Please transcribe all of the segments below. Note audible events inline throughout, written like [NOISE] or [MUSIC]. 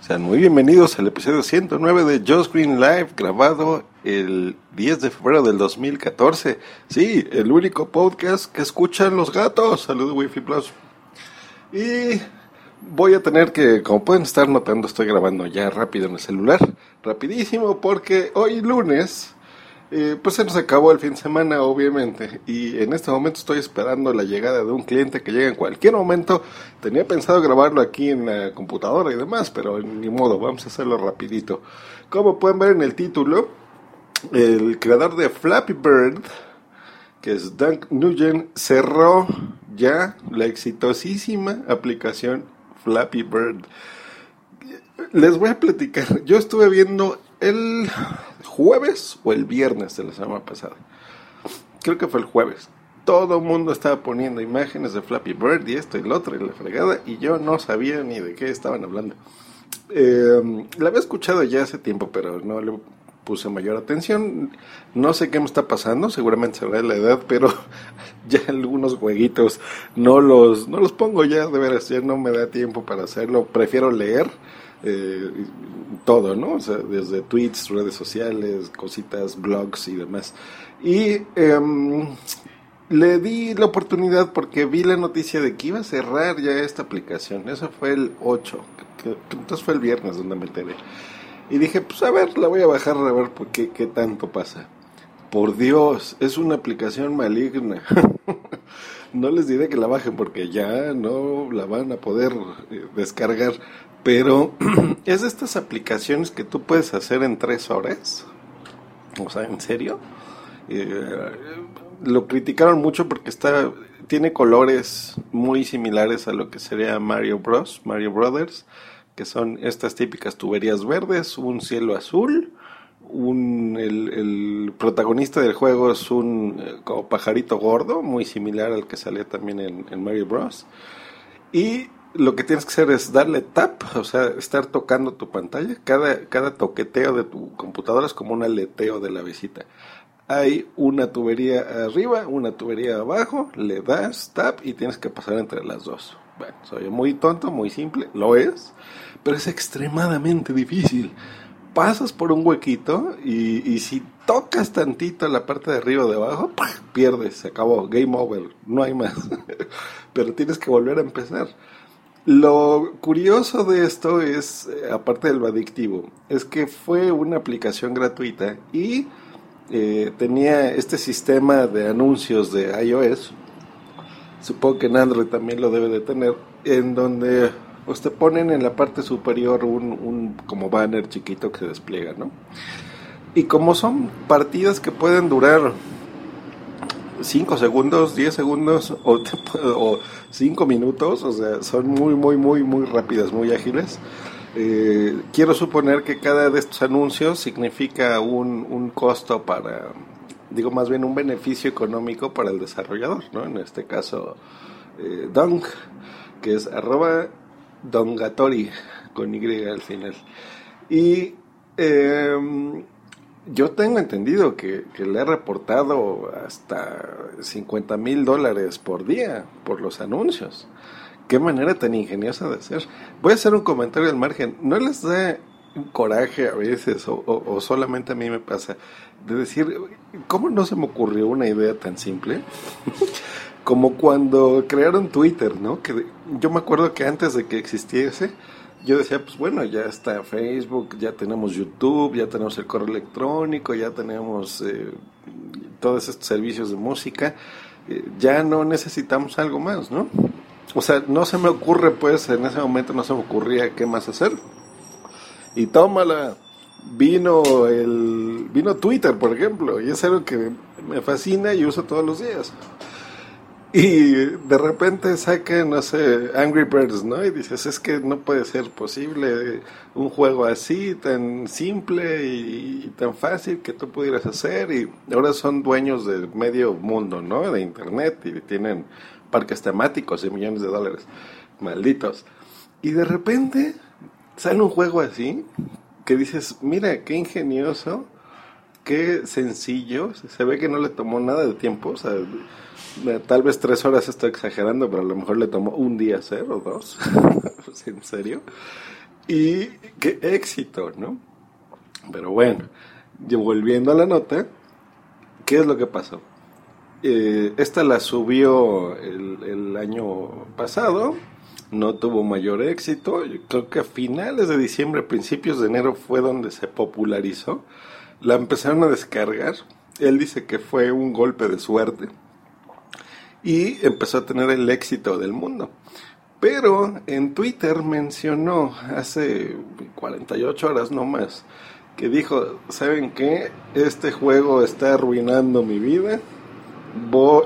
Sean muy bienvenidos al episodio 109 de Just Green Live, grabado el 10 de febrero del 2014. Sí, el único podcast que escuchan los gatos. Saludos, Wi-Fi Plus. Y voy a tener que, como pueden estar notando, estoy grabando ya rápido en el celular. Rapidísimo, porque hoy lunes eh, pues se nos acabó el fin de semana, obviamente, y en este momento estoy esperando la llegada de un cliente que llegue en cualquier momento. Tenía pensado grabarlo aquí en la computadora y demás, pero ni modo, vamos a hacerlo rapidito. Como pueden ver en el título, el creador de Flappy Bird, que es Doug Nugent, cerró ya la exitosísima aplicación Flappy Bird. Les voy a platicar, yo estuve viendo el jueves o el viernes de la semana pasada. Creo que fue el jueves. Todo el mundo estaba poniendo imágenes de Flappy Bird y esto y lo otro y la fregada y yo no sabía ni de qué estaban hablando. Eh, la había escuchado ya hace tiempo, pero no le puse mayor atención. No sé qué me está pasando, seguramente será la edad, pero [LAUGHS] ya algunos jueguitos no los, no los pongo ya, de veras, ya no me da tiempo para hacerlo. Prefiero leer eh, todo, ¿no? O sea, desde tweets, redes sociales, cositas, blogs y demás. Y em, le di la oportunidad porque vi la noticia de que iba a cerrar ya esta aplicación. Eso fue el 8, entonces fue el viernes donde me enteré. Y dije, pues a ver, la voy a bajar a ver por qué, qué tanto pasa. Por Dios, es una aplicación maligna. [LAUGHS] no les diré que la bajen porque ya no la van a poder eh, descargar pero [CLEARS THROAT] es de estas aplicaciones que tú puedes hacer en tres horas. O sea, ¿en serio? Eh, lo criticaron mucho porque está tiene colores muy similares a lo que sería Mario Bros, Mario Brothers, que son estas típicas tuberías verdes, un cielo azul, un, el, protagonista del juego es un eh, como pajarito gordo, muy similar al que salía también en, en Mario Bros. Y lo que tienes que hacer es darle tap, o sea, estar tocando tu pantalla. Cada, cada toqueteo de tu computadora es como un aleteo de la visita. Hay una tubería arriba, una tubería abajo, le das tap y tienes que pasar entre las dos. Bueno, soy muy tonto, muy simple, lo es, pero es extremadamente difícil. Pasas por un huequito y, y si tocas tantito la parte de arriba o de abajo, pierdes, se acabó, game over, no hay más. [LAUGHS] pero tienes que volver a empezar. Lo curioso de esto es, eh, aparte del adictivo, es que fue una aplicación gratuita y eh, tenía este sistema de anuncios de iOS, supongo que en Android también lo debe de tener, en donde pues, te ponen en la parte superior un, un como banner chiquito que se despliega, ¿no? Y como son partidas que pueden durar 5 segundos, 10 segundos o, 5 minutos, o sea, son muy, muy, muy, muy rápidas, muy ágiles. Eh, quiero suponer que cada de estos anuncios significa un, un costo para, digo más bien un beneficio económico para el desarrollador, ¿no? En este caso, eh, Dong, que es arroba dongatori, con Y al final. Y eh, yo tengo entendido que, le he reportado hasta 50 mil dólares por día por los anuncios. Qué manera tan ingeniosa de hacer. Voy a hacer un comentario al margen. ¿No les da coraje a veces, o, o, solamente a mí me pasa, de decir, ¿cómo no se me ocurrió una idea tan simple? [LAUGHS] Como cuando crearon Twitter, ¿no? Que yo me acuerdo que antes de que existiese, yo decía, pues bueno, ya está Facebook, ya tenemos YouTube, ya tenemos el correo electrónico, ya tenemos eh, todos estos servicios de música, eh, ya no necesitamos algo más, ¿no? O sea, no se me ocurre, pues, en ese momento no se me ocurría qué más hacer. Y tómala, vino el vino Twitter, por ejemplo, y es algo que me fascina y uso todos los días. Y de repente saca, no sé, Angry Birds, ¿no? Y dices, es que no puede ser posible un juego así, tan simple y, tan fácil que tú pudieras hacer. Y ahora son dueños de medio mundo, ¿no? De Internet y tienen parques temáticos y millones de dólares. Malditos. Y de repente sale un juego así que dices, mira, qué ingenioso, qué sencillo. Se ve que no le tomó nada de tiempo, Tal vez tres horas estoy exagerando, pero a lo mejor le tomó un día hacer o dos. [LAUGHS] en serio. Y qué éxito, ¿no? Pero bueno, volviendo a la nota, ¿qué es lo que pasó? Eh, esta la subió el, año pasado, no tuvo mayor éxito. creo que a finales de diciembre, principios de enero fue donde se popularizó. La empezaron a descargar. Él dice que fue un golpe de suerte y empezó a tener el éxito del mundo. Pero en Twitter mencionó hace 48 horas no más que dijo, ¿saben qué? Este juego está arruinando mi vida.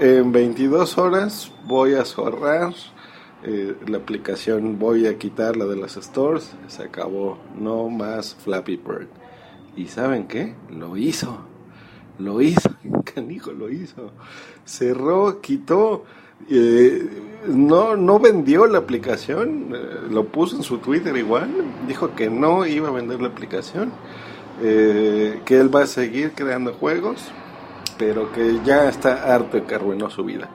en 22 horas voy a zorrar eh, la aplicación, voy a quitarla de las stores. Se acabó, no más Flappy Bird. ¿Y saben qué? Lo hizo. Lo hizo, [LAUGHS] canijo, lo hizo. Cerró, quitó. Eh, no, no vendió la aplicación, eh, lo puso en su Twitter igual, dijo que no iba a vender la aplicación, eh, que él va a seguir creando juegos, pero que ya está harto que arruinó su vida.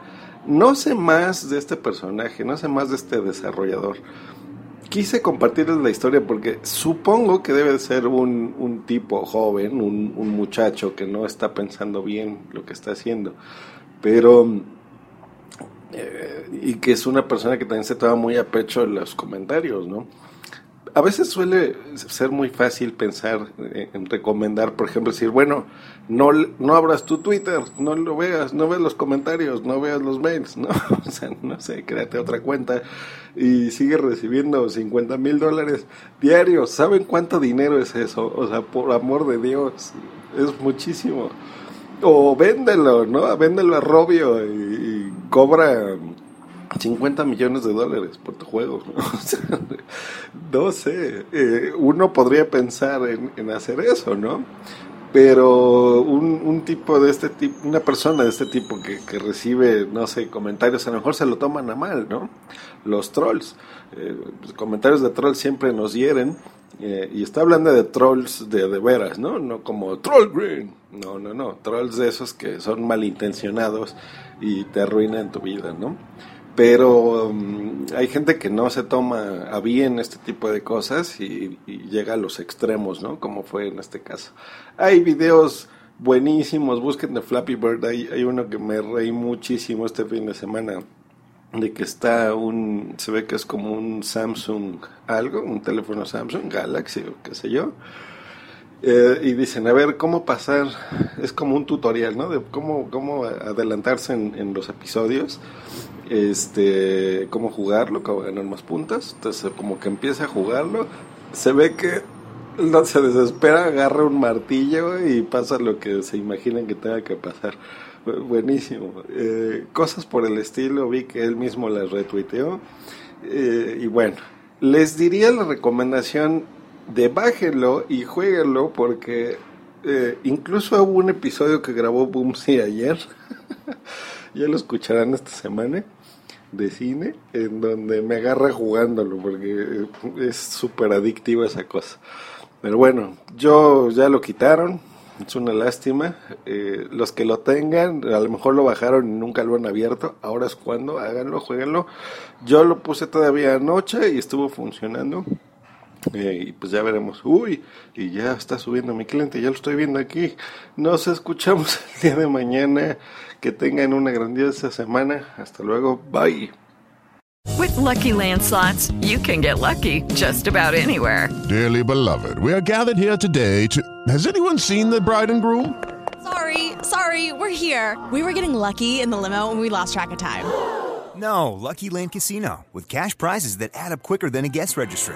No sé más de este personaje, no sé más de este desarrollador quise compartirles la historia porque supongo que debe ser un, un tipo joven, un, muchacho que no está pensando bien lo que está haciendo, pero... Eh, y que es una persona que también se toma muy a pecho los comentarios, ¿no? A veces suele ser muy fácil pensar en recomendar, por ejemplo, decir, bueno, no, no abras tu Twitter, no lo veas, no veas los comentarios, no veas los mails, ¿no? [LAUGHS] O sea, no sé, créate otra cuenta y sigue recibiendo 50 mil dólares diarios. ¿Saben cuánto dinero es eso? O sea, por amor de Dios, es muchísimo. O véndelo, ¿no? Véndelo a Robio y cobra 50 millones de dólares por tu juego. no [LAUGHS] sé, eh, uno podría pensar en, hacer eso, ¿no? Pero un, tipo de este tipo, una persona de este tipo que, recibe, no sé, comentarios, a lo mejor se lo toman a mal, ¿no? Los trolls. Eh, los comentarios de trolls siempre nos hieren. Eh, y está hablando de trolls de, de veras, ¿no? No como troll green. No, no, no. Trolls de esos que son malintencionados y te arruinan tu vida, ¿no? Pero um, hay gente que no se toma a bien este tipo de cosas y, llega a los extremos, ¿no? Como fue en este caso. Hay videos buenísimos, busquen de Flappy Bird, hay, uno que me reí muchísimo este fin de semana, de que está un, se ve que es como un Samsung algo, un teléfono Samsung, Galaxy o qué sé yo, eh, y dicen, a ver, ¿cómo pasar? Es como un tutorial, ¿no? De cómo, cómo adelantarse en los episodios este, cómo jugarlo, cómo ganar más puntas. Entonces, como que empieza a jugarlo, se ve que no se desespera, agarra un martillo y pasa lo que se imaginan que tenga que pasar. Buenísimo. Eh, cosas por el estilo, vi que él mismo las retuiteó. Eh, y bueno, les diría la recomendación de bájenlo y jueguenlo porque eh, incluso hubo un episodio que grabó Boomsy ayer. [LAUGHS] ya lo escucharán esta semana de cine en donde me agarra jugándolo porque es súper adictiva esa cosa. Pero bueno, yo ya lo quitaron, es una lástima. Eh, los que lo tengan, a lo mejor lo bajaron y nunca lo han abierto. Ahora es cuando, háganlo, jueguenlo. Yo lo puse todavía anoche y estuvo funcionando. Eh, y pues ya veremos. Uy, y ya está subiendo mi cliente, ya lo estoy viendo aquí. Nos escuchamos [LAUGHS] el día de mañana. Que tengan una grandiosa semana. Hasta luego. Bye. With lucky landslots, you can get lucky just about anywhere. Dearly beloved, we are gathered here today to. Has anyone seen the bride and groom? Sorry, sorry, we're here. We were getting lucky in the limo and we lost track of time. No, Lucky Land Casino, with cash prizes that add up quicker than a guest registry.